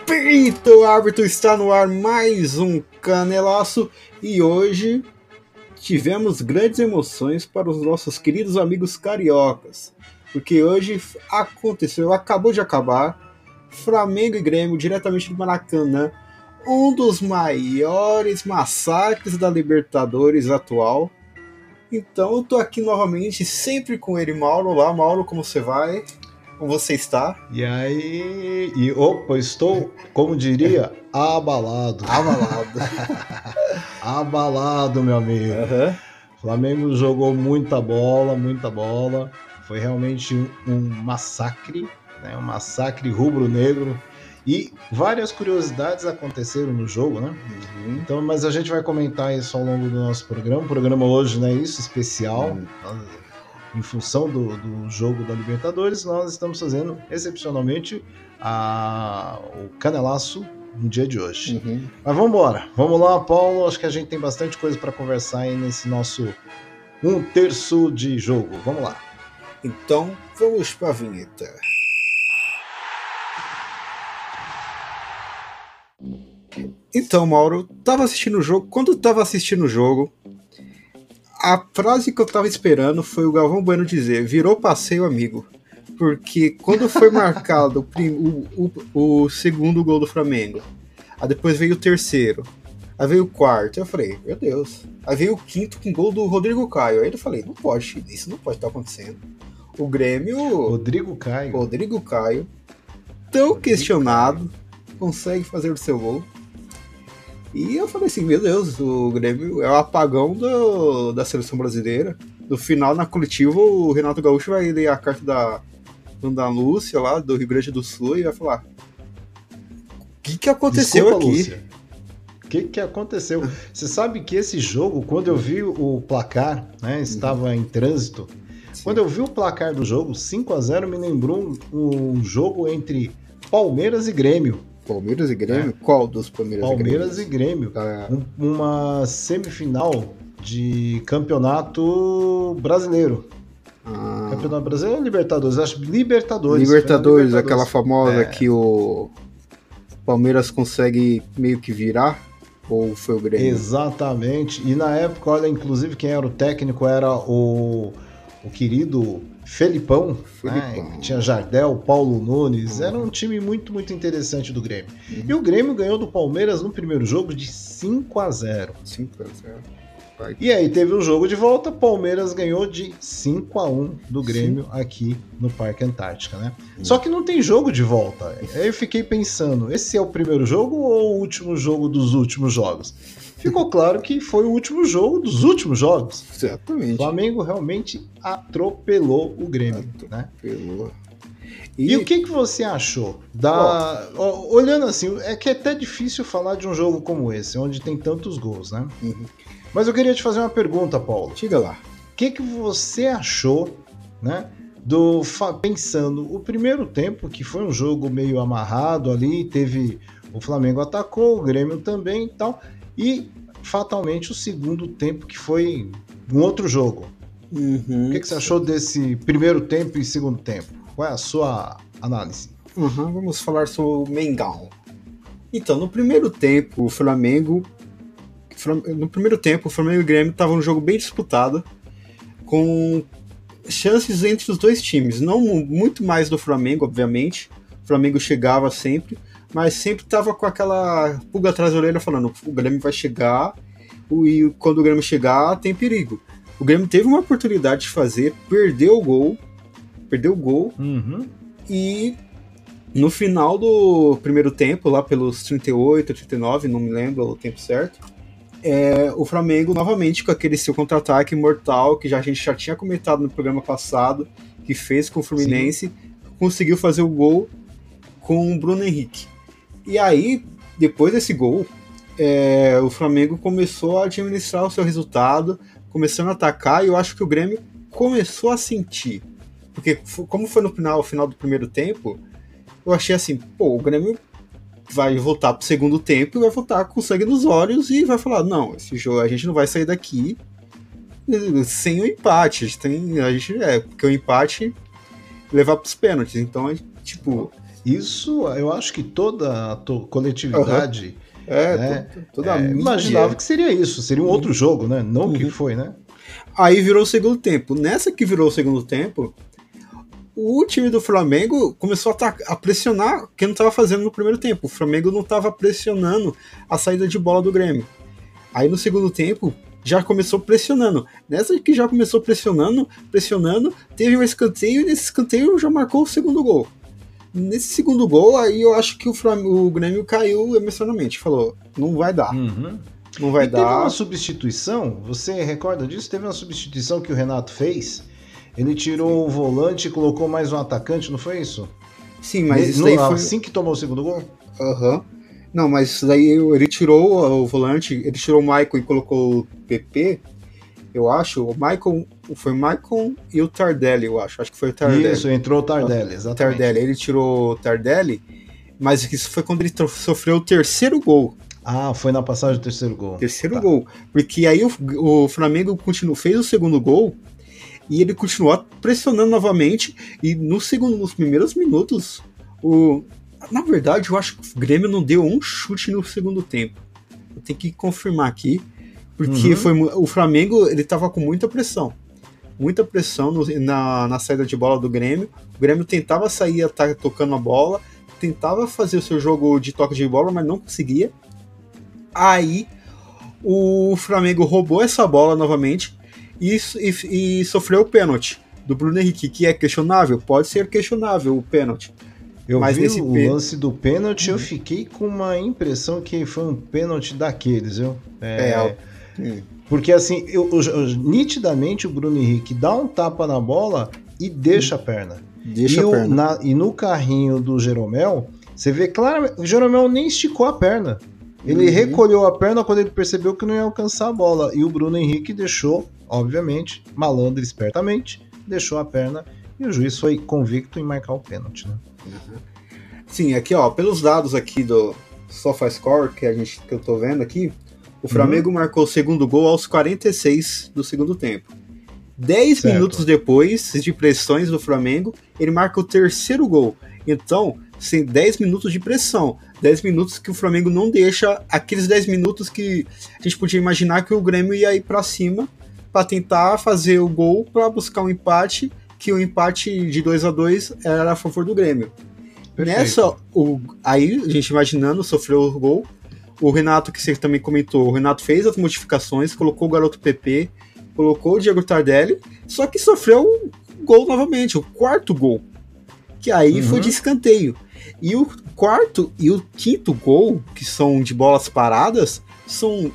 Apito árbitro está no ar mais um canelaço e hoje tivemos grandes emoções para os nossos queridos amigos cariocas, porque hoje aconteceu, acabou de acabar, Flamengo e Grêmio diretamente do Maracanã, um dos maiores massacres da Libertadores atual. Então eu tô aqui novamente, sempre com ele, Mauro. Olá, Mauro, como você vai? Como você está? E aí, e opa, estou, como diria, abalado. Abalado. abalado, meu amigo. Uhum. Flamengo jogou muita bola, muita bola. Foi realmente um, um massacre, né? um massacre rubro-negro. E várias curiosidades aconteceram no jogo, né? Uhum. Então, mas a gente vai comentar isso ao longo do nosso programa. O programa hoje não é isso, especial. Uhum em função do, do jogo da Libertadores, nós estamos fazendo excepcionalmente a, o canelaço no dia de hoje. Uhum. Mas vamos embora. Vamos lá, Paulo. Acho que a gente tem bastante coisa para conversar aí nesse nosso um terço de jogo. Vamos lá. Então, vamos para a vinheta. Então, Mauro, tava assistindo o jogo. Quando tava assistindo o jogo, a frase que eu tava esperando foi o Galvão Bueno dizer: virou passeio, amigo. Porque quando foi marcado o, o, o, segundo gol do Flamengo, aí depois veio o terceiro, aí veio o quarto, eu falei, meu Deus. Aí veio o quinto com gol do Rodrigo Caio. Aí eu falei, não pode, isso não pode estar acontecendo. O Grêmio. Rodrigo Caio. Rodrigo Caio, tão Rodrigo questionado, Caio. consegue fazer o seu gol. E eu falei assim, meu Deus, o Grêmio é o apagão do, da seleção brasileira. No final, na coletiva, o Renato Gaúcho vai ler a carta da Andalúcia lá, do Rio Grande do Sul, e vai falar: O que, que aconteceu Desculpa, aqui? Lúcia. O que, que aconteceu? Você sabe que esse jogo, quando eu vi o placar, né, estava uhum. em trânsito. Sim. Quando eu vi o placar do jogo, 5 a 0 me lembrou um, um jogo entre Palmeiras e Grêmio. Palmeiras e Grêmio? É. Qual dos Palmeiras, Palmeiras e Grêmio? Palmeiras e Grêmio. Ah. uma semifinal de campeonato brasileiro. Ah. Campeonato brasileiro ou Libertadores? Acho Libertadores. Libertadores, Libertadores. aquela famosa é. que o Palmeiras consegue meio que virar. Ou foi o Grêmio? Exatamente. E na época, olha, inclusive quem era o técnico era o, o querido Felipão, Felipão. Né? tinha Jardel, Paulo Nunes, era um time muito, muito interessante do Grêmio. Uhum. E o Grêmio ganhou do Palmeiras no primeiro jogo de 5 a 0 5 a 0 E aí teve um jogo de volta, Palmeiras ganhou de 5 a 1 do Grêmio Sim. aqui no Parque Antártica, né? Uhum. Só que não tem jogo de volta. Aí eu fiquei pensando, esse é o primeiro jogo ou o último jogo dos últimos jogos? Ficou claro que foi o último jogo dos últimos jogos. Exatamente. O Flamengo realmente atropelou o Grêmio. Né? Atropelou. Né? E... e, o que, que você achou? Da... Oh. Olhando assim, é que é até difícil falar de um jogo como esse, onde tem tantos gols, né? Uhum. Mas eu queria te fazer uma pergunta, Paulo. Diga lá. O que, que você achou, né? Do pensando o primeiro tempo, que foi um jogo meio amarrado ali, teve o Flamengo atacou, o Grêmio também e tal. E fatalmente o segundo tempo, que foi um outro jogo. Uhum. O que, que, você achou desse primeiro tempo e segundo tempo? Qual é a sua análise? Uhum, vamos falar sobre o Mengão. Então, no primeiro tempo, o Flamengo. No primeiro tempo, o Flamengo e o Grêmio estavam um jogo bem disputado, com chances entre os dois times. Não muito mais do Flamengo, obviamente. O Flamengo chegava sempre, mas sempre tava com aquela pulga atrás da orelha falando: o Grêmio vai chegar e quando o Grêmio chegar tem perigo. O Grêmio teve uma oportunidade de fazer, perdeu o gol, perdeu o gol uhum. e no final do primeiro tempo, lá pelos 38, 39, não me lembro o tempo certo, é, o Flamengo novamente com aquele seu contra-ataque mortal que já, a gente já tinha comentado no programa passado, que fez com o Fluminense, Sim. conseguiu fazer o gol com o Bruno Henrique. E aí, depois desse gol, é, o Flamengo começou a administrar o seu resultado, começando a atacar, e eu acho que o Grêmio começou a sentir. Porque, como foi no final, final do primeiro tempo, eu achei assim, pô, o Grêmio vai voltar pro segundo tempo e vai voltar com sangue nos olhos e vai falar, não, esse jogo a gente não vai sair daqui sem o empate. A gente tem. A gente, é, porque o empate levar pros pênaltis. Então, tipo, Isso eu acho que toda a coletividade É, né, to- toda a é, imaginava que seria isso, seria um outro jogo, né? Não o que Uhum. foi, né? Aí virou o segundo tempo. Nessa que virou o segundo tempo, o time do Flamengo começou a, a pressionar que não estava fazendo no primeiro tempo. O Flamengo não estava pressionando a saída de bola do Grêmio. Aí no segundo tempo já começou pressionando. Nessa que já começou pressionando, pressionando, teve um escanteio e nesse escanteio já marcou o segundo gol. Nesse segundo gol, aí eu acho que o, Flam- o Grêmio caiu emocionalmente. Falou, não vai dar, Uhum. não vai e teve dar. uma substituição, você recorda disso? Teve uma substituição que o Renato fez. Ele tirou o volante e colocou mais um atacante, não foi isso? Sim, mas isso daí foi... Assim que tomou o segundo gol? Aham. Não, mas isso daí ele tirou o volante, ele tirou o Michael e colocou o PP, eu acho. O Michael, foi o Michael e o Tardelli, eu acho. Acho que foi o Tardelli. Isso, entrou o Tardelli, o exatamente. Tardelli. Ele tirou o Tardelli, mas isso foi quando ele sofreu o terceiro gol. Ah, foi na passagem do terceiro gol. Terceiro Tá. gol. Porque aí o, o Flamengo continuou, fez o segundo gol e ele continuou pressionando novamente. E no segundo, nos primeiros minutos, o. Na verdade, eu acho que o Grêmio não deu um chute no segundo tempo. Eu tenho que confirmar aqui. Porque Uhum. foi, o Flamengo ele tava com muita pressão. Muita pressão no- na, na saída de bola do Grêmio. O Grêmio tentava sair tá, tocando a bola, tentava fazer o seu jogo de toque de bola, mas não conseguia. Aí o Flamengo roubou essa bola novamente e, e, e sofreu o pênalti do Bruno Henrique, que é questionável, pode ser questionável o pênalti. Eu Mas vi o lance do pênalti, eu fiquei com uma impressão que foi um pênalti daqueles, viu? É, hum. Porque assim, eu, eu- eu- nitidamente o Bruno Henrique dá um tapa na bola e deixa a perna. Deixa e, a perna. na- e no carrinho do Jeromel, você vê claramente, o Jeromel nem esticou a perna. Ele Uhum. recolheu a perna quando ele percebeu que não ia alcançar a bola. E o Bruno Henrique deixou, obviamente, malandro espertamente, deixou a perna. E o juiz foi convicto em marcar o pênalti, né? Sim, aqui ó, pelos dados aqui do SofaScore que a gente que eu tô vendo aqui, o Flamengo Uhum. marcou o segundo gol aos 46 do segundo tempo. 10 Certo. minutos depois de pressões do Flamengo, ele marca o terceiro gol. Então, sem 10 minutos de pressão, 10 minutos que o Flamengo não deixa, aqueles 10 minutos que a gente podia imaginar que o Grêmio ia ir pra cima para tentar fazer o gol para buscar um empate, que o empate de 2 a 2 era a favor do Grêmio. Perfeito. Nessa, o, aí, a gente imaginando, sofreu o gol. O Renato, que você também comentou, o Renato fez as modificações, colocou o garoto PP, colocou o Diego Tardelli, só que sofreu o gol novamente, o quarto gol. Que aí Uhum. foi de escanteio. E o quarto e o quinto gol, que são de bolas paradas, são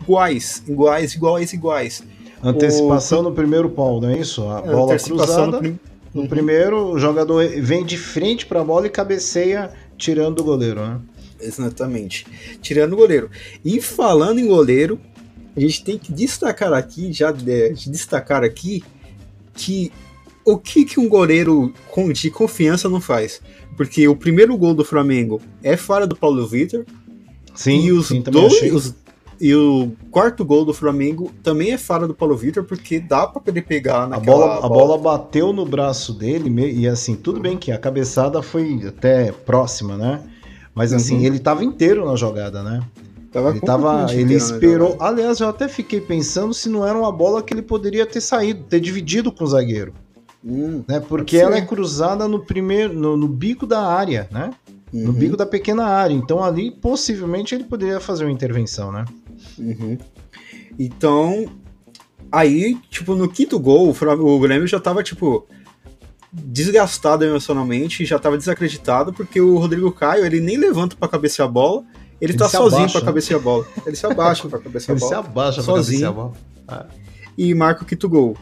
iguais, iguais, iguais, iguais. Antecipação no primeiro pau, não é isso? A bola Antecipação cruzada. no prim- No Uhum. primeiro, o jogador vem de frente para a bola e cabeceia tirando do goleiro, né? Exatamente. Tirando o goleiro. E falando em goleiro, a gente tem que destacar aqui, já de, de destacar aqui, que o que, que um goleiro com- de confiança não faz? Porque o primeiro gol do Flamengo é fora do Paulo Vitor. Sim, e os sim, dois. os- e o quarto gol do Flamengo também é fora do Paulo Vitor, porque dá pra ele pegar A naquela bola, a bola bateu no braço dele e assim, tudo bem que a cabeçada foi até próxima, né? Mas assim, Uhum. ele tava inteiro na jogada, né? Tava Ele tava, ele esperou. Aliás, eu até fiquei pensando se não era uma bola que ele poderia ter saído, ter dividido com o zagueiro, Hum, né? Porque ela é cruzada no primeiro, no, no bico da área, né? No uhum, bico da pequena área. Então ali possivelmente ele poderia fazer uma intervenção, né? uhum. Então, aí, tipo, no quinto gol, o Grêmio já tava, tipo, desgastado emocionalmente, já tava desacreditado, porque o Rodrigo Caio, ele nem levanta pra cabecear a bola, ele, Ele tá sozinho abaixa, pra né? cabecear a bola. Ele se abaixa pra cabecear a Ele se bola abaixa pra sozinho. cabecear a bola. e marca o quinto gol.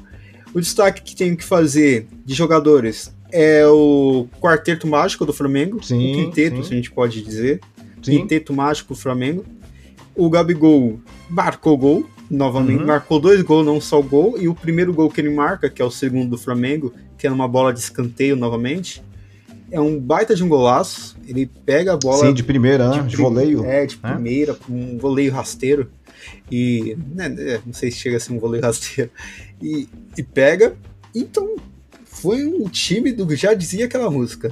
O destaque que tem que fazer de jogadores é o quarteto mágico do Flamengo, Sim, o quinteto, sim. se a gente pode dizer. Sim. Quinteto mágico do Flamengo. O Gabigol marcou gol, novamente, Uhum. marcou dois gols, não só o gol, e o primeiro gol que ele marca, que é o segundo do Flamengo, que é numa bola de escanteio novamente, é um baita de um golaço. Ele pega a bola Sim, de primeira, né? De, voleio. É, de né? primeira, com um voleio rasteiro. E. né, é, não sei se chega a ser um voleio rasteiro. E, e pega. Então, foi um time do. Já dizia aquela música.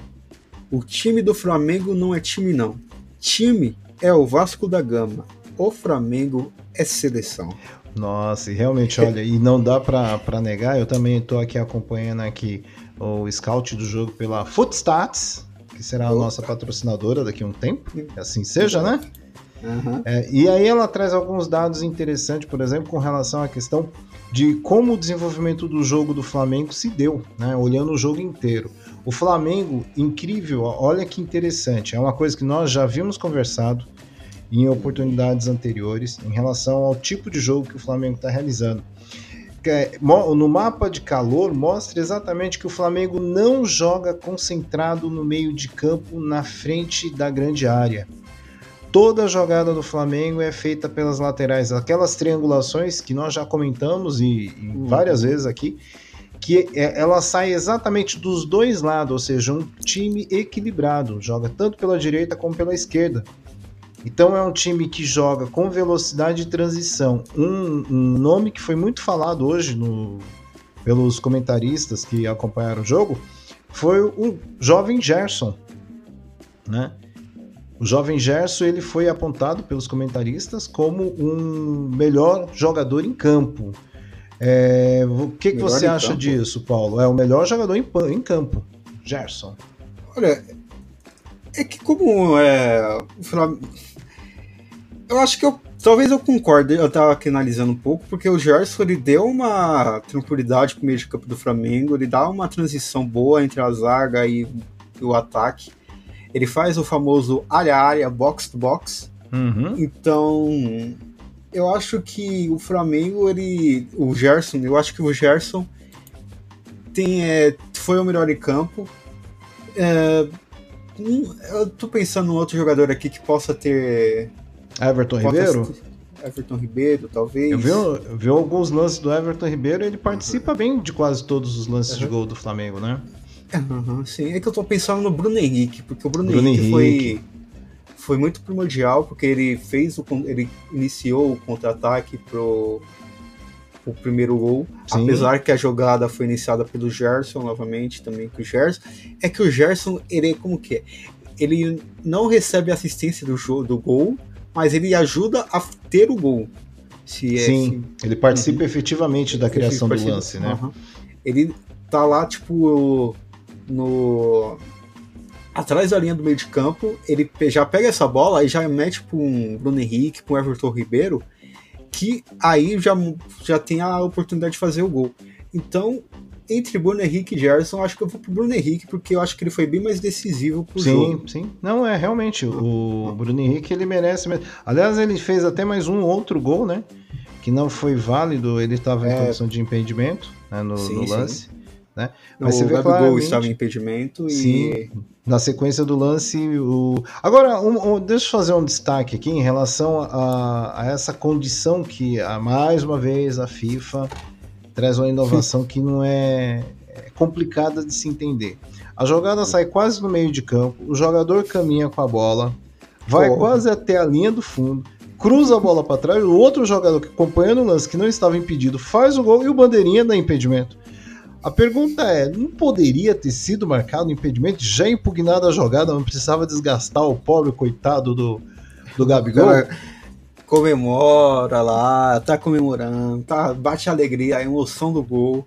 O time do Flamengo não é time, não. Time é o Vasco da Gama. O Flamengo é seleção. Nossa, e realmente, olha, e não dá para negar, eu também estou aqui acompanhando aqui o scout do jogo pela Footstats, que será a nossa patrocinadora daqui a um tempo, que assim seja, né? Uhum. É, e aí ela traz alguns dados interessantes, por exemplo, com relação à questão de como o desenvolvimento do jogo do Flamengo se deu, né? Olhando o jogo inteiro. O Flamengo, incrível, olha que interessante, é uma coisa que nós já vimos conversado em oportunidades anteriores em relação ao tipo de jogo que o Flamengo está realizando. É, no mapa de calor mostra exatamente que o Flamengo não joga concentrado no meio de campo na frente da grande área. Toda a jogada do Flamengo é feita pelas laterais, aquelas triangulações que nós já comentamos e, e uhum. várias vezes aqui, que é, ela sai exatamente dos dois lados, ou seja, um time equilibrado, joga tanto pela direita como pela esquerda. Então é um time que joga com velocidade de transição. Um, um nome que foi muito falado hoje no, pelos comentaristas que acompanharam o jogo foi o jovem Gerson, né? O jovem Gerson ele foi apontado pelos comentaristas como um melhor jogador em campo. É, o que, que você acha campo. disso, Paulo? É o melhor jogador em, em campo, Gerson. Olha, é que como é, eu acho que eu talvez eu concorde, eu tava aqui analisando um pouco, porque o Gerson ele deu uma tranquilidade pro meio de campo do Flamengo, ele dá uma transição boa entre a zaga e o ataque. Ele faz o famoso área área, box to box. Uhum. Então, eu acho que o Flamengo, ele. O Gerson, eu acho que o Gerson tem, é, foi o melhor em campo. É, eu tô pensando em outro jogador aqui que possa ter. Everton Ribeiro? Everton Ribeiro, talvez. Eu vi, eu vi alguns lances do Everton Ribeiro, ele participa uhum. bem de quase todos os lances uhum. de gol do Flamengo, né? Uhum, sim, é que eu tô pensando no Bruno Henrique, porque o Bruno, Bruno Henrique, Henrique, foi foi muito primordial porque ele fez o ele iniciou o contra-ataque pro o primeiro gol, Sim. apesar que a jogada foi iniciada pelo Gerson novamente também que o Gerson é que o Gerson ele é como que é? Ele não recebe assistência do jogo do gol, mas ele ajuda a ter o gol. Se é, Sim, se... ele participa uhum. efetivamente da criação do lance, né? Uhum. Ele tá lá tipo no atrás da linha do meio de campo, ele já pega essa bola e já mete para um Bruno Henrique, para um Everton Ribeiro, que aí já, já tem a oportunidade de fazer o gol. Então, entre Bruno Henrique e Gerson, acho que eu vou pro Bruno Henrique, porque eu acho que ele foi bem mais decisivo pro sim, jogo. Sim, sim. Não, é, realmente, o Bruno Henrique, ele merece. Aliás, ele fez até mais um outro gol, né? Que não foi válido, ele estava em é... condição de impedimento né, no, sim, no lance. Sim. Né? Mas o você vê claramente... estava em impedimento e... Sim, na sequência do lance. O... Agora, um, um, deixa eu fazer um destaque aqui em relação a, a, essa condição que, a, mais uma vez, a FIFA traz uma inovação que não é, é complicada de se entender. A jogada sai quase no meio de campo, o jogador caminha com a bola, vai Porra. quase até a linha do fundo, cruza a bola para trás, o outro jogador que acompanhando o lance que não estava impedido faz o gol e o bandeirinha dá impedimento. A pergunta é: não poderia ter sido marcado impedimento? Já impugnada a jogada, não precisava desgastar o pobre coitado do, do Gabigol? Cara, comemora lá, tá comemorando, tá, bate a alegria, a emoção do gol.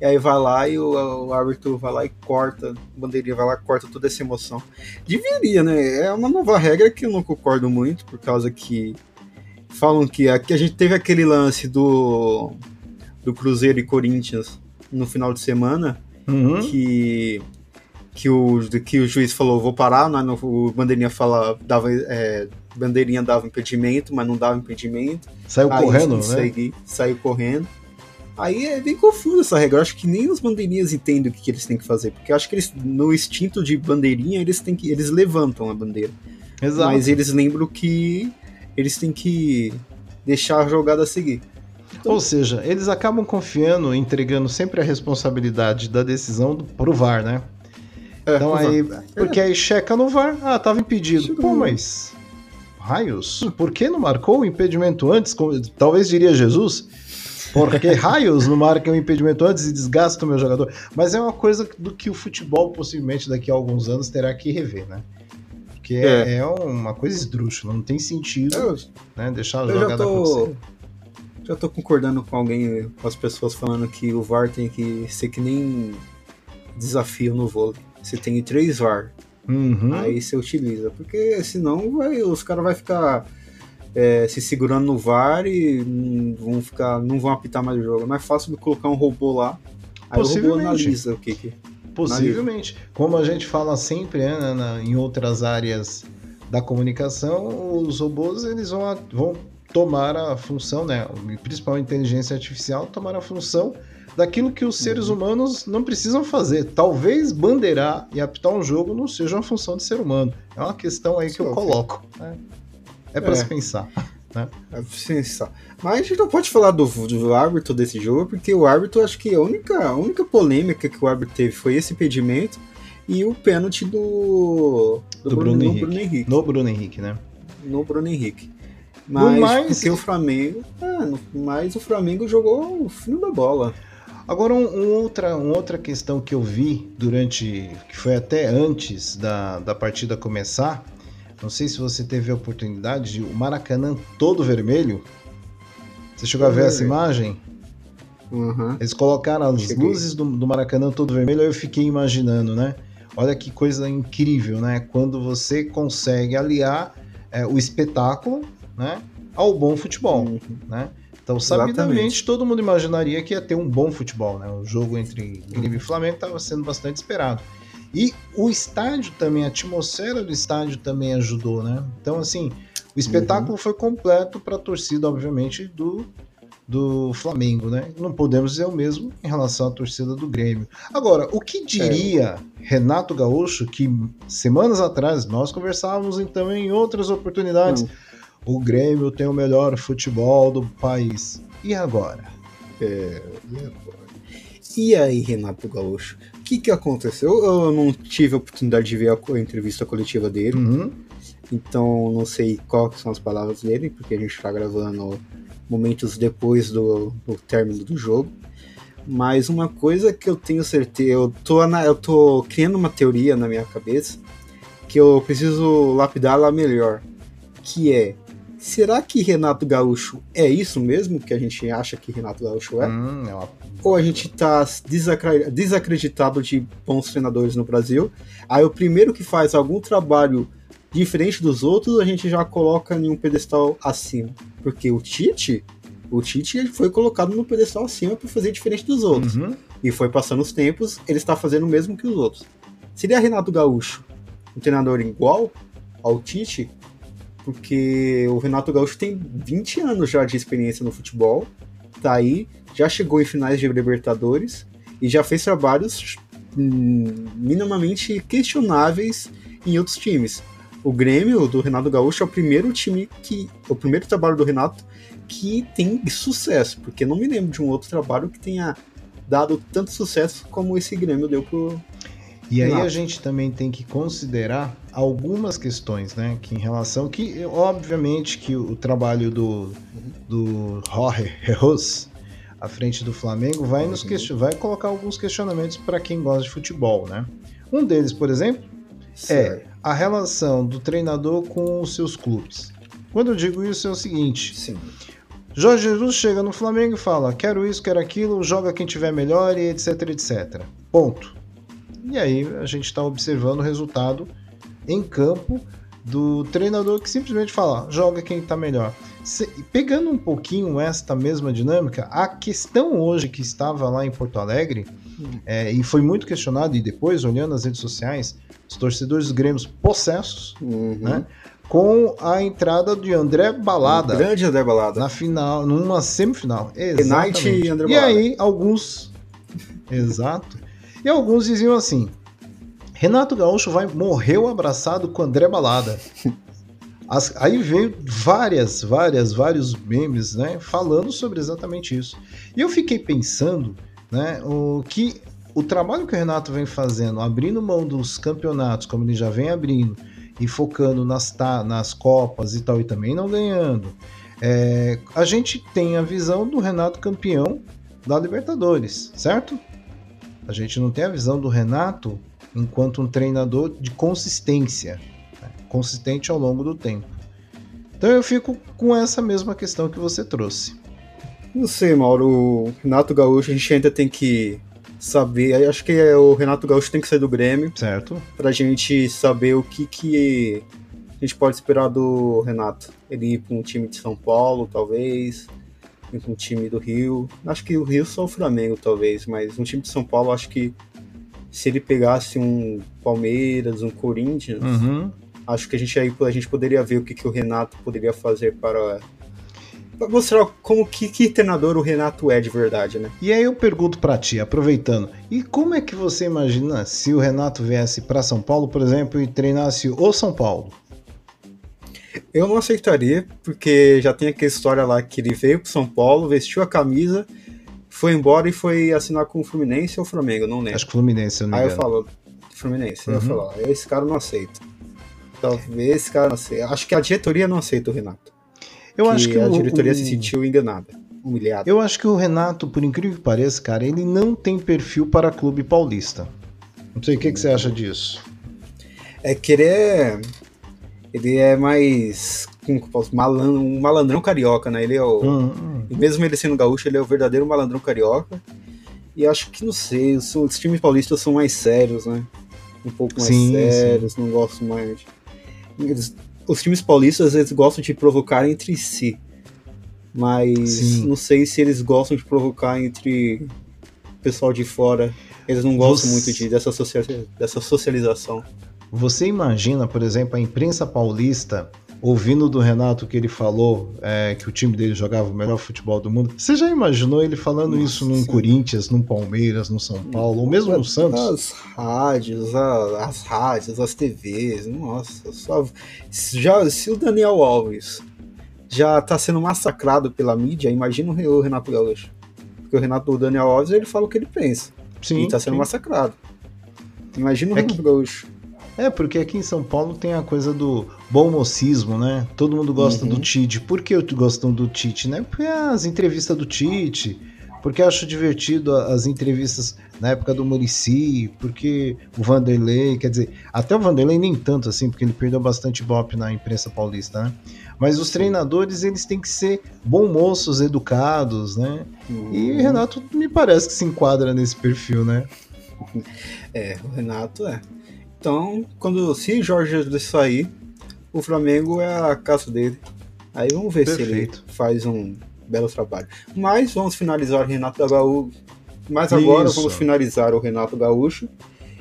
E aí vai lá e o, o árbitro vai lá e corta, a bandeirinha vai lá corta toda essa emoção. Deveria, né? É uma nova regra que eu não concordo muito, por causa que falam que aqui a gente teve aquele lance do, do Cruzeiro e Corinthians no final de semana uhum. que que o, que o juiz falou, vou parar, né? o bandeirinha fala, dava, é, bandeirinha dava impedimento, mas não dava impedimento. Saiu aí, correndo, né? Segui, saiu correndo. Aí é bem confuso essa regra. Eu acho que nem os bandeirinhas entendem o que, que eles têm que fazer, porque eu acho que eles, no instinto de bandeirinha, eles têm que, eles levantam a bandeira. Exato. Mas eles lembram que eles têm que deixar a jogada seguir. Então, Ou seja, eles acabam confiando, entregando sempre a responsabilidade da decisão pro VAR, né? É, então aí, porque aí checa no VAR, ah, tava impedido. Pô, mas raios, por que não marcou o impedimento antes? Talvez diria Jesus. Porque raios não marcam um impedimento antes e desgastam o meu jogador. Mas é uma coisa do que o futebol, possivelmente, daqui a alguns anos, terá que rever, né? Porque é, é, uma coisa esdrúxula, não tem sentido eu, né, deixar a jogada tô, acontecer. Já tô concordando com alguém, com as pessoas falando que o VAR tem que ser que nem desafio no vôlei. Você tem três VAR, uhum. aí você utiliza, porque senão vai, os caras vão ficar é, se segurando no VAR e não vão ficar, não vão apitar mais o jogo. É mais fácil do colocar um robô lá, aí o robô analisa o que que Possivelmente. Como a gente fala sempre né, na, em outras áreas da comunicação, os robôs eles vão, vão tomar a função, né, principalmente a inteligência artificial, tomar a função daquilo que os seres humanos não precisam fazer. Talvez bandeirar e apitar um jogo não seja uma função de ser humano. É uma questão aí que eu coloco. Né? É, é para é. se pensar. Né? É pensar. Mas a gente não pode falar do, do árbitro desse jogo, porque o árbitro, acho que a única, a única polêmica que o árbitro teve foi esse impedimento e o pênalti do, do, do Bruno, Bruno, Henrique. Bruno, Henrique. No Bruno Henrique, né? No Bruno Henrique. Mas mais... porque o Flamengo. É, mas o Flamengo jogou o fim da bola. Agora, um, um, outra, uma outra questão que eu vi durante. que foi até antes da, da partida começar. Não sei se você teve a oportunidade de. O Maracanã todo vermelho. Você chegou a ver essa imagem? Uhum. Eles colocaram as Cheguei. luzes do, do Maracanã todo vermelho, aí eu fiquei imaginando, né? Olha que coisa incrível, né? Quando você consegue aliar é, o espetáculo, né, ao bom futebol, uhum. né? Então, sabidamente, Exatamente. todo mundo imaginaria que ia ter um bom futebol, né? O jogo entre Grêmio e Flamengo estava sendo bastante esperado. E o estádio também, a atmosfera do estádio também ajudou, né? Então, assim, o espetáculo uhum. foi completo para a torcida, obviamente, do, do Flamengo, né? Não podemos dizer o mesmo em relação à torcida do Grêmio. Agora, o que diria é. Renato Gaúcho, que semanas atrás nós conversávamos então em outras oportunidades, hum. O Grêmio tem o melhor futebol do país. E agora? É, e agora? E aí, Renato Gaúcho? O que, que aconteceu? Eu não tive a oportunidade de ver a entrevista coletiva dele. Uhum. Então não sei quais são as palavras dele, porque a gente está gravando momentos depois do, do término do jogo. Mas uma coisa que eu tenho certeza, eu tô, eu tô criando uma teoria na minha cabeça que eu preciso lapidá-la melhor, que é será que Renato Gaúcho é isso mesmo que a gente acha que Renato Gaúcho é? Hum, é uma... Ou a gente tá desacreditado de bons treinadores no Brasil? Aí o primeiro que faz algum trabalho diferente dos outros, a gente já coloca em um pedestal acima. Porque o Tite, o Tite foi colocado no pedestal acima para fazer diferente dos outros. Uhum. E foi passando os tempos, ele está fazendo o mesmo que os outros. Seria Renato Gaúcho um treinador igual ao Tite? Porque o Renato Gaúcho tem 20 anos já de experiência no futebol, tá aí, já chegou em finais de Libertadores e já fez trabalhos hum, minimamente questionáveis em outros times o Grêmio do Renato Gaúcho é o primeiro time que. o primeiro trabalho do Renato que tem sucesso, porque não me lembro de um outro trabalho que tenha dado tanto sucesso como esse Grêmio deu pro. E aí a gente também tem que considerar algumas questões, né? Que em relação que, obviamente, que o trabalho do, do Jorge Jesus à frente do Flamengo vai nos uhum. question, vai colocar alguns questionamentos para quem gosta de futebol, né? Um deles, por exemplo, é certo. é a relação do treinador com os seus clubes. Quando eu digo isso é o seguinte: Sim. Jorge Jesus chega no Flamengo e fala: quero isso, quero aquilo, joga quem tiver melhor e etc, etc. Ponto. E aí a gente está observando o resultado em campo do treinador que simplesmente fala: joga quem está melhor. Se, pegando um pouquinho esta mesma dinâmica, a questão hoje que estava lá em Porto Alegre, hum. é, e foi muito questionado, e depois olhando as redes sociais, os torcedores dos Grêmios possessos, uhum. né? Com a entrada de André Balada. O grande André Balada. Na final, numa semifinal. Exatamente. E, e aí, alguns. Exato. E alguns diziam assim: Renato Gaúcho vai morreu abraçado com André Balada. As, aí veio várias, várias, vários memes, né, falando sobre exatamente isso. E eu fiquei pensando, né, o que o trabalho que o Renato vem fazendo, abrindo mão dos campeonatos, como ele já vem abrindo, e focando nas, nas Copas e tal, e também não ganhando, é, a gente tem a visão do Renato campeão da Libertadores, certo? A gente não tem a visão do Renato enquanto um treinador de consistência, né? consistente ao longo do tempo. Então eu fico com essa mesma questão que você trouxe. Não sei, Mauro. O Renato Gaúcho a gente ainda tem que saber. Acho que é, o Renato Gaúcho tem que sair do Grêmio. Certo. Pra gente saber o que, que a gente pode esperar do Renato. Ele ir pra um time de São Paulo, talvez. Ir pra um time do Rio. Acho que o Rio só o Flamengo, talvez. Mas um time de São Paulo, acho que se ele pegasse um Palmeiras, um Corinthians, uhum. acho que a gente aí a gente poderia ver o que, que o Renato poderia fazer para Pra mostrar como que, que treinador o Renato é de verdade, né? E aí eu pergunto para ti, aproveitando, e como é que você imagina se o Renato viesse para São Paulo, por exemplo, e treinasse o São Paulo? Eu não aceitaria, porque já tem aquela história lá que ele veio pro São Paulo, vestiu a camisa, foi embora e foi assinar com o Fluminense ou Flamengo, não lembro. Acho que Fluminense, eu não Aí eu falo, Fluminense, uhum. eu falo, esse cara não aceita. Talvez esse cara não aceita. Acho que a diretoria não aceita o Renato. Eu que acho que a o, diretoria o... se sentiu enganada, humilhada. Eu acho que o Renato, por incrível que pareça, cara, ele não tem perfil para clube paulista. Não sei o que, que você acha disso. É que ele é. Ele é mais. Como que eu posso? Malandro, um malandrão carioca, né? Ele é o. Hum, hum. Mesmo ele sendo gaúcho, ele é o verdadeiro malandrão carioca. E acho que, não sei, os, os times paulistas são mais sérios, né? Um pouco mais Sim, sérios, sim. não gosto mais. Eles, os times paulistas eles gostam de provocar entre si. Mas Sim. não sei se eles gostam de provocar entre o pessoal de fora. Eles não gostam Você- muito de, dessa, dessa socialização. Você imagina, por exemplo, a imprensa paulista ouvindo do Renato que ele falou é, que o time dele jogava o melhor futebol do mundo? Você já imaginou ele falando Nossa, isso num sim. Corinthians, num Palmeiras, no São Paulo, ou mesmo no Santos? As rádios, a- as rádios, as TVs, nossa, só, já, se o Daniel Alves já tá sendo massacrado pela mídia, imagina o Renato Gaúcho. Porque o Renato o Daniel Alves, ele fala o que ele pensa. Sim, e tá sendo sim. massacrado. Imagina o É Renato que- Gaúcho. É, porque aqui em São Paulo tem a coisa do bom mocismo, né? Todo mundo gosta Uhum. do Tite. Por que gostam do Tite, né? Porque as entrevistas do Tite, porque acho divertido as entrevistas na época do Murici, porque o Vanderlei, quer dizer, até o Vanderlei nem tanto assim, porque ele perdeu bastante bope na imprensa paulista, né? Mas os treinadores, eles têm que ser bom moços, educados, né? E o Renato me parece que se enquadra nesse perfil, né? É, o Renato é. Então, quando se Jorge Jesus sair, o Flamengo é a casa dele. Aí vamos ver se ele Perfeito. faz um belo trabalho. Mas vamos finalizar o Renato Gaúcho. Mas agora Isso. vamos finalizar o Renato Gaúcho.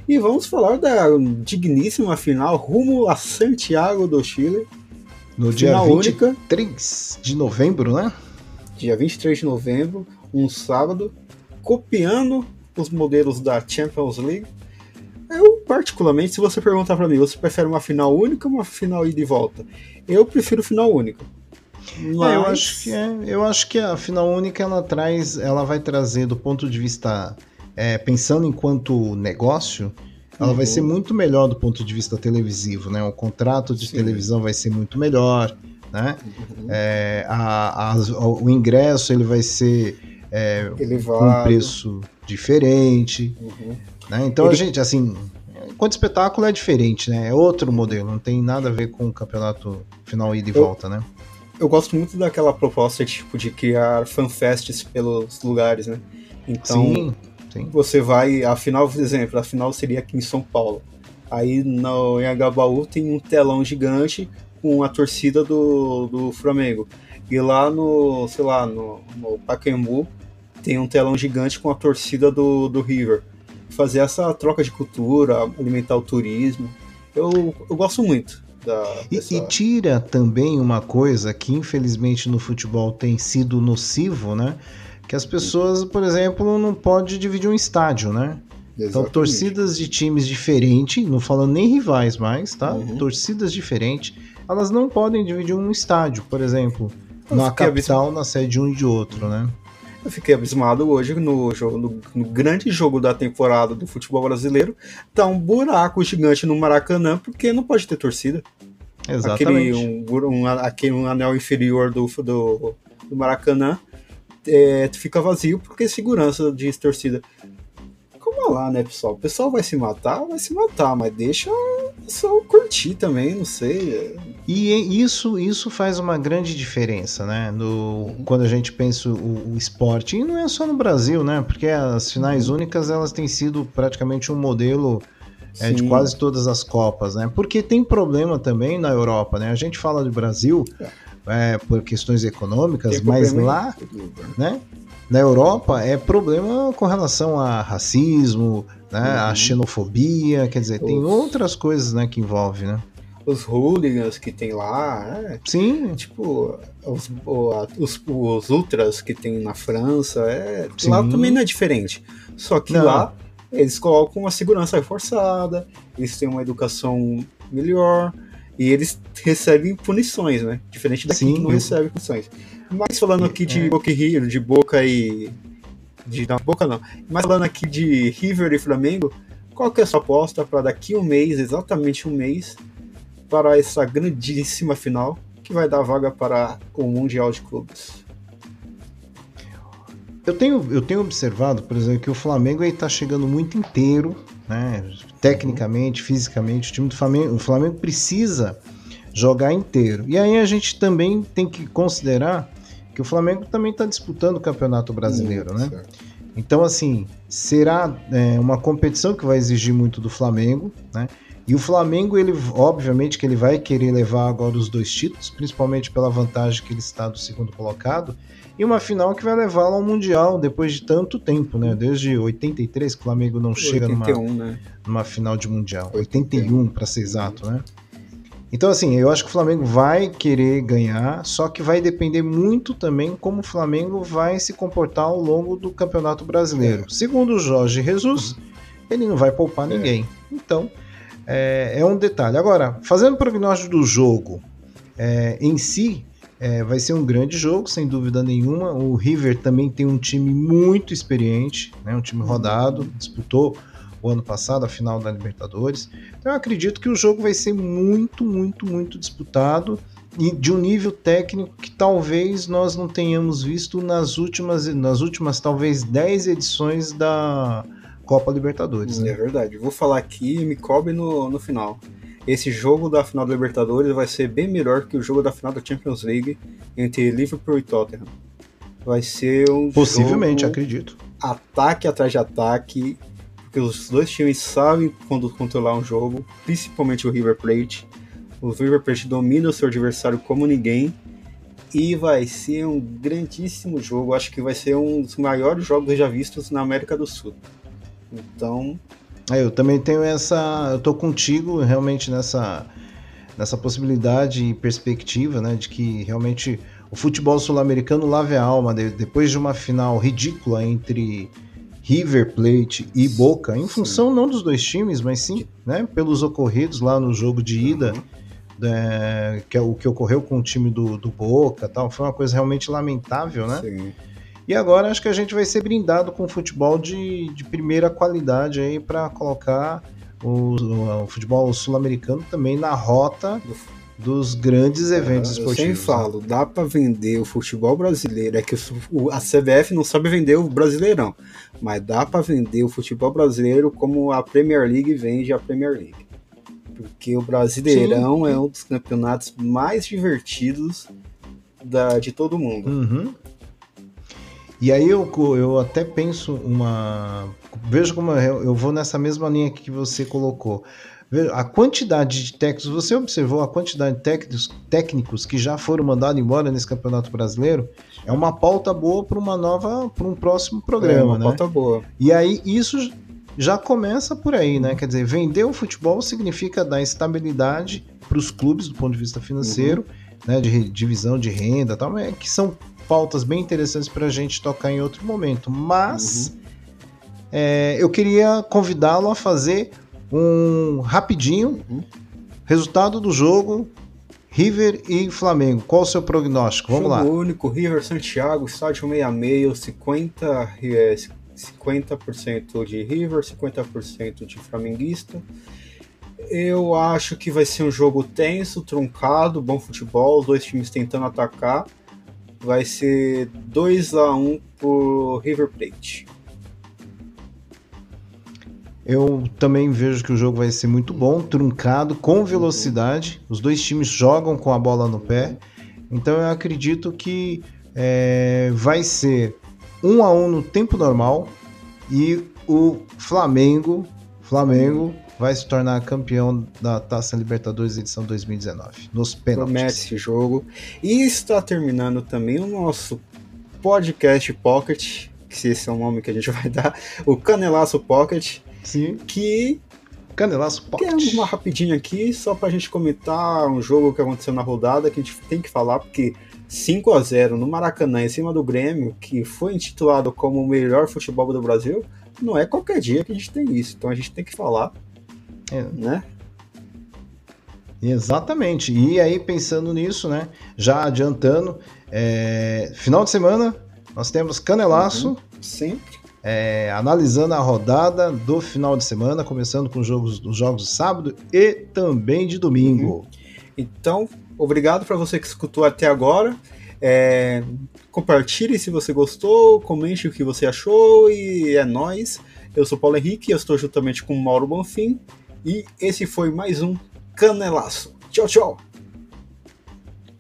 E vamos falar da digníssima final rumo a Santiago do Chile. No dia Final única, 23 de novembro, né? dia 23 de novembro, um sábado, copiando os modelos da Champions League. Eu, particularmente, se você perguntar pra mim, você prefere uma final única ou uma final ida e volta? Eu prefiro final única. Mas... É, eu acho que é, eu acho que a final única ela traz, ela vai trazer do ponto de vista é, pensando enquanto negócio, ela vai Uhum. ser muito melhor do ponto de vista televisivo, né? O contrato de Sim. televisão vai ser muito melhor, né? Uhum. É, a- as- o ingresso ele vai ser é, com um preço diferente, Uhum. Né? Então Ele- gente assim, enquanto espetáculo é diferente, né? É outro modelo, não tem nada a ver com o campeonato final ida e Eu- volta, né? Eu gosto muito daquela proposta tipo, de criar fanfests pelos lugares, né? Então, sim, sim. você vai, a final, por exemplo, a final seria aqui em São Paulo. Aí no, em Agabaú tem um telão gigante com a torcida do, do Flamengo. E lá no, sei lá, no, no Pacaembu tem um telão gigante com a torcida do, do River. Fazer essa troca de cultura, alimentar o turismo. Eu, eu gosto muito da, E, dessa... e tira também uma coisa que infelizmente no futebol tem sido nocivo, né? Que as pessoas, por exemplo, não podem dividir um estádio, né? Então, Exatamente. torcidas de times diferentes, não falando nem rivais mais, tá? Uhum. Torcidas diferentes, elas não podem dividir um estádio, por exemplo, na capital, na sede de um e de outro, né? Eu fiquei abismado hoje no, jogo, no, no grande jogo da temporada do futebol brasileiro. Tá um buraco gigante no Maracanã porque não pode ter torcida. Exatamente. Aquele um, um, aquele um anel inferior do, do, do Maracanã é, fica vazio porque segurança de torcida. Como lá, né, pessoal? O pessoal vai se matar, vai se matar, mas deixa só curtir também, não sei. E isso, isso faz uma grande diferença, né? No, quando a gente pensa o, o, esporte. E não é só no Brasil, né? Porque as finais uhum. únicas elas têm sido praticamente um modelo é, de quase todas as Copas, né? Porque tem problema também na Europa, né? A gente fala do Brasil é, por questões econômicas, mas lá, né? Na Europa é problema com relação a racismo, né? Uhum. A xenofobia, quer dizer, tem outras coisas, né, que envolve, né? Os hooligans que tem lá, né? Sim. Tipo, os, os, os ultras que tem na França, é, lá também não é diferente. Só que não. lá eles colocam uma segurança reforçada, eles têm uma educação melhor e eles recebem punições, né? Diferente daqui Sim, que não recebe punições. Mas falando aqui de é. Boca e Rio, de Boca e. De, não, Boca não. Mas falando aqui de River e Flamengo, qual que é a sua aposta para daqui um mês, exatamente um mês, para essa grandíssima final que vai dar vaga para o Mundial de Clubes? Eu tenho, eu tenho observado, por exemplo, que o Flamengo está chegando muito inteiro, né? tecnicamente, fisicamente. O time do Flamengo, o Flamengo precisa jogar inteiro. E aí a gente também tem que considerar que o Flamengo também está disputando o Campeonato Brasileiro, hum, né? Certo. Então, assim, será é, uma competição que vai exigir muito do Flamengo, né? E o Flamengo, ele, obviamente, que ele vai querer levar agora os dois títulos, principalmente pela vantagem que ele está do segundo colocado e uma final que vai levá-lo ao Mundial depois de tanto tempo, né? Desde 83 que o Flamengo não 81, chega numa, né? numa final de Mundial. 81, para ser exato, né? Então, assim, eu acho que o Flamengo vai querer ganhar, só que vai depender muito também como o Flamengo vai se comportar ao longo do Campeonato Brasileiro. É. Segundo o Jorge Jesus, ele não vai poupar é. ninguém. Então, é, é, um detalhe. Agora, fazendo o prognóstico do jogo é, em si, é, vai ser um grande jogo, sem dúvida nenhuma. O River também tem um time muito experiente, né, um time rodado, disputou o ano passado a final da Libertadores. Então eu acredito que o jogo vai ser muito, muito, muito disputado e de um nível técnico que talvez nós não tenhamos visto nas últimas, nas últimas talvez 10 edições da Copa Libertadores. Né? É verdade. Vou falar aqui e me cobre no, no final esse jogo da final da Libertadores vai ser bem melhor que o jogo da final da Champions League entre Liverpool e Tottenham. Vai ser um Possivelmente, jogo, acredito. Ataque atrás de ataque, porque os dois times sabem quando controlar um jogo, principalmente o River Plate. O River Plate domina o seu adversário como ninguém e vai ser um grandíssimo jogo. Acho que vai ser um dos maiores jogos já vistos na América do Sul. Então, é, eu também tenho essa. Eu tô contigo realmente nessa, nessa possibilidade e perspectiva, né? De que realmente o futebol sul-americano lave a alma de, depois de uma final ridícula entre River Plate e Boca, em função sim. não dos dois times, mas sim né, pelos ocorridos lá no jogo de ida. Uhum. É, que é o que ocorreu com o time do, do Boca tal, foi uma coisa realmente lamentável, né? Sim. E agora acho que a gente vai ser brindado com futebol de, de primeira qualidade aí para colocar o, o futebol sul-americano também na rota dos grandes eventos eu esportivos. Eu sempre falo, dá para vender o futebol brasileiro, é que o, a CBF não sabe vender o Brasileirão, mas dá para vender o futebol brasileiro como a Premier League vende a Premier League. Porque o Brasileirão Sim. é um dos campeonatos mais divertidos da, de todo mundo. Uhum. E aí eu, eu até penso uma. Veja como eu, eu vou nessa mesma linha que você colocou. A quantidade de técnicos, você observou a quantidade de técnicos, técnicos que já foram mandados embora nesse Campeonato Brasileiro? É uma pauta boa para uma nova, para um próximo programa, é uma né? pauta boa. E aí isso já começa por aí, né? Quer dizer, vender o futebol significa dar estabilidade para os clubes do ponto de vista financeiro, uhum. né? De divisão de renda, tal, que são pautas bem interessantes para a gente tocar em outro momento. Mas uhum. é, eu queria convidá-lo a fazer um rapidinho uhum. resultado do jogo River e Flamengo. Qual o seu prognóstico? Vamos jogo lá. único, River Santiago, estádio meia meio, 50, é, 50% de River, 50% de flamenguista. Eu acho que vai ser um jogo tenso, truncado, bom futebol, os dois times tentando atacar. Vai ser 2 a 1 pro River Plate. Eu também vejo que o jogo vai ser muito bom, truncado, com velocidade. Os dois times jogam com a bola no pé. Então eu acredito que é, vai ser um a um no tempo normal e o Flamengo, Flamengo vai se tornar campeão da Taça Libertadores edição 2019 nos pênaltis. Promete esse jogo. E está terminando também o nosso podcast Pocket, que esse é o nome que a gente vai dar, o Canelaço Pocket. Sim. Que. Canelaço Pocket. Que uma rapidinha aqui, só pra gente comentar um jogo que aconteceu na rodada, que a gente tem que falar, porque 5 a 0 no Maracanã em cima do Grêmio, que foi intitulado como o melhor futebol do Brasil, não é qualquer dia que a gente tem isso. Então a gente tem que falar. É. Né? Exatamente. E aí, pensando nisso, né? Já adiantando, é... final de semana nós temos Canelaço. Uhum. Sempre é, analisando a rodada do final de semana, começando com os jogos, os jogos de sábado e também de domingo. Então, obrigado para você que escutou até agora. É, compartilhe se você gostou, comente o que você achou e é nós. Eu sou Paulo Henrique, eu estou juntamente com Mauro Bonfim e esse foi mais um Canelaço. Tchau, tchau.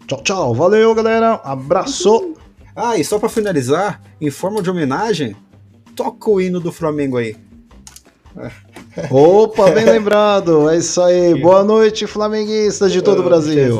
Tchau, tchau. Valeu, galera. Abraço. Ah, e só para finalizar, em forma de homenagem, toca o hino do Flamengo aí. Opa, bem lembrado. É isso aí. Boa noite, flamenguistas de todo o Brasil.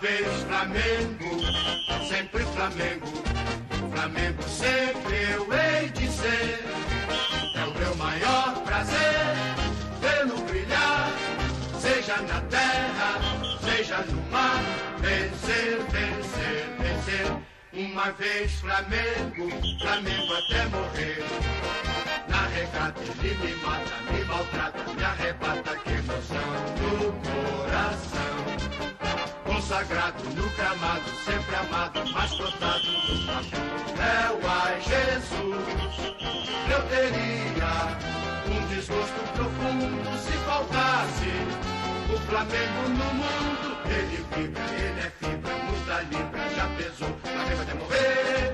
vez Flamengo, sempre Flamengo, Flamengo sempre eu hei de ser. É o meu maior prazer vê-lo brilhar, seja na terra, seja no mar. Vencer, vencer, vencer. Uma vez Flamengo, Flamengo até morrer recado, ele me mata, me maltrata, me arrebata, que emoção no coração. Consagrado no amado, sempre amado, mas plantado no é o ai Jesus, eu teria um desgosto profundo se faltasse o Flamengo no mundo. Ele é vibra, ele é fibra, muita libra, já pesou, a vida de morrer.